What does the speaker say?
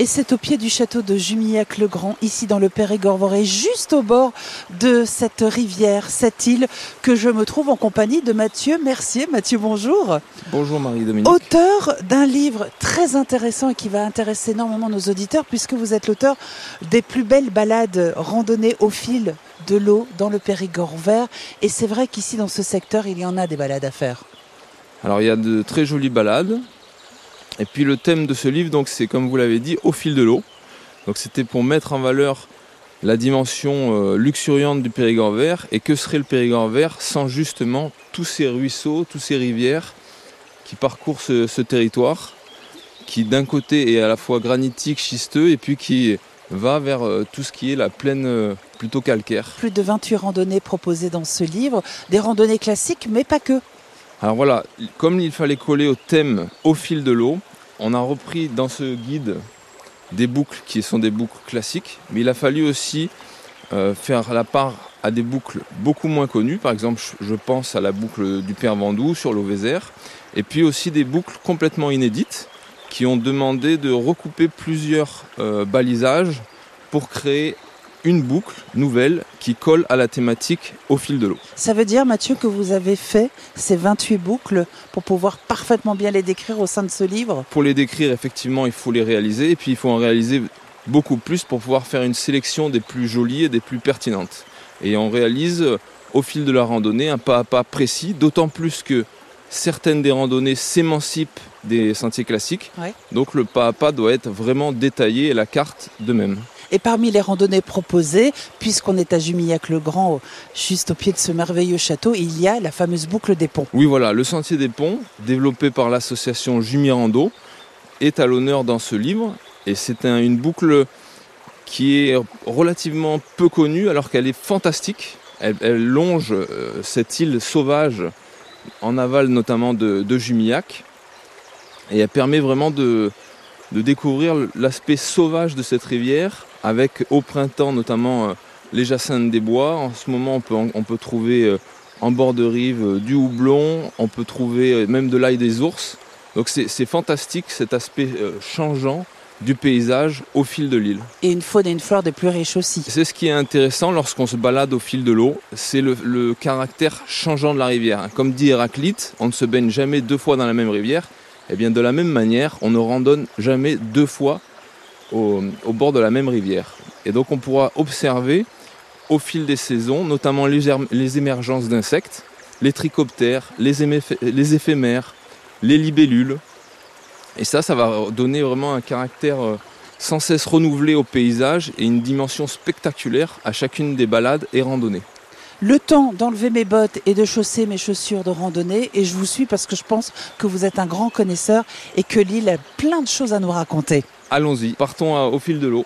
Et c'est au pied du château de Jumillac-le-Grand, ici dans le Périgord-Voré, juste au bord de cette rivière, cette île, que je me trouve en compagnie de Mathieu Mercier. Mathieu, bonjour. Bonjour Marie-Dominique. Auteur d'un livre très intéressant et qui va intéresser énormément nos auditeurs, puisque vous êtes l'auteur des plus belles balades randonnées au fil de l'eau dans le Périgord vert. Et c'est vrai qu'ici, dans ce secteur, il y en a des balades à faire. Alors il y a de très jolies balades. Et puis le thème de ce livre, donc c'est comme vous l'avez dit, au fil de l'eau. Donc c'était pour mettre en valeur la dimension euh, luxuriante du Périgord vert et que serait le Périgord vert sans justement tous ces ruisseaux, tous ces rivières qui parcourent ce, territoire, qui d'un côté est à la fois granitique, schisteux et puis qui va vers euh, tout ce qui est la plaine euh, plutôt calcaire. Plus de 28 randonnées proposées dans ce livre, des randonnées classiques mais pas que. Alors voilà, comme il fallait coller au thème au fil de l'eau, on a repris dans ce guide des boucles qui sont des boucles classiques, mais il a fallu aussi euh, faire la part à des boucles beaucoup moins connues. Par exemple, je pense à la boucle du Père Vendoux sur l'eau et puis aussi des boucles complètement inédites qui ont demandé de recouper plusieurs euh, balisages pour créer une boucle nouvelle qui colle à la thématique au fil de l'eau. Ça veut dire, Mathieu, que vous avez fait ces 28 boucles pour pouvoir parfaitement bien les décrire au sein de ce livre? Pour les décrire, effectivement, il faut les réaliser et puis il faut en réaliser beaucoup plus pour pouvoir faire une sélection des plus jolies et des plus pertinentes. Et on réalise au fil de la randonnée un pas à pas précis, d'autant plus que certaines des randonnées s'émancipent des sentiers classiques. Donc le pas à pas doit être vraiment détaillé et la carte de même. Et parmi les randonnées proposées, puisqu'on est à Jumillac-le-Grand, juste au pied de ce merveilleux château, il y a la fameuse boucle des ponts. Oui, voilà, le sentier des ponts, développé par l'association Jumirando, est à l'honneur dans ce livre. Et c'est une boucle qui est relativement peu connue alors qu'elle est fantastique. Elle, longe euh, cette île sauvage en aval notamment de, Jumillac. Et elle permet vraiment de découvrir l'aspect sauvage de cette rivière avec au printemps notamment euh, les jacinthes des bois. En ce moment, on peut, on peut trouver euh, en bord de rive euh, du houblon, on peut trouver même de l'ail des ours. Donc c'est fantastique cet aspect changeant du paysage au fil de l'île. Et une faune et une flore des plus riches aussi. C'est ce qui est intéressant lorsqu'on se balade au fil de l'eau, c'est le, le, caractère changeant de la rivière. Comme dit Héraclite, on ne se baigne jamais deux fois dans la même rivière. Et eh bien de la même manière, on ne randonne jamais deux fois au, bord de la même rivière. Et donc on pourra observer au fil des saisons, notamment les, émergences d'insectes, les trichoptères, les, les, éphémères, les libellules. Et ça, ça va donner vraiment un caractère euh, sans cesse renouvelé au paysage et une dimension spectaculaire à chacune des balades et randonnées. Le temps d'enlever mes bottes et de chausser mes chaussures de randonnée et je vous suis parce que je pense que vous êtes un grand connaisseur et que l'île a plein de choses à nous raconter. Allons-y, partons au fil de l'eau.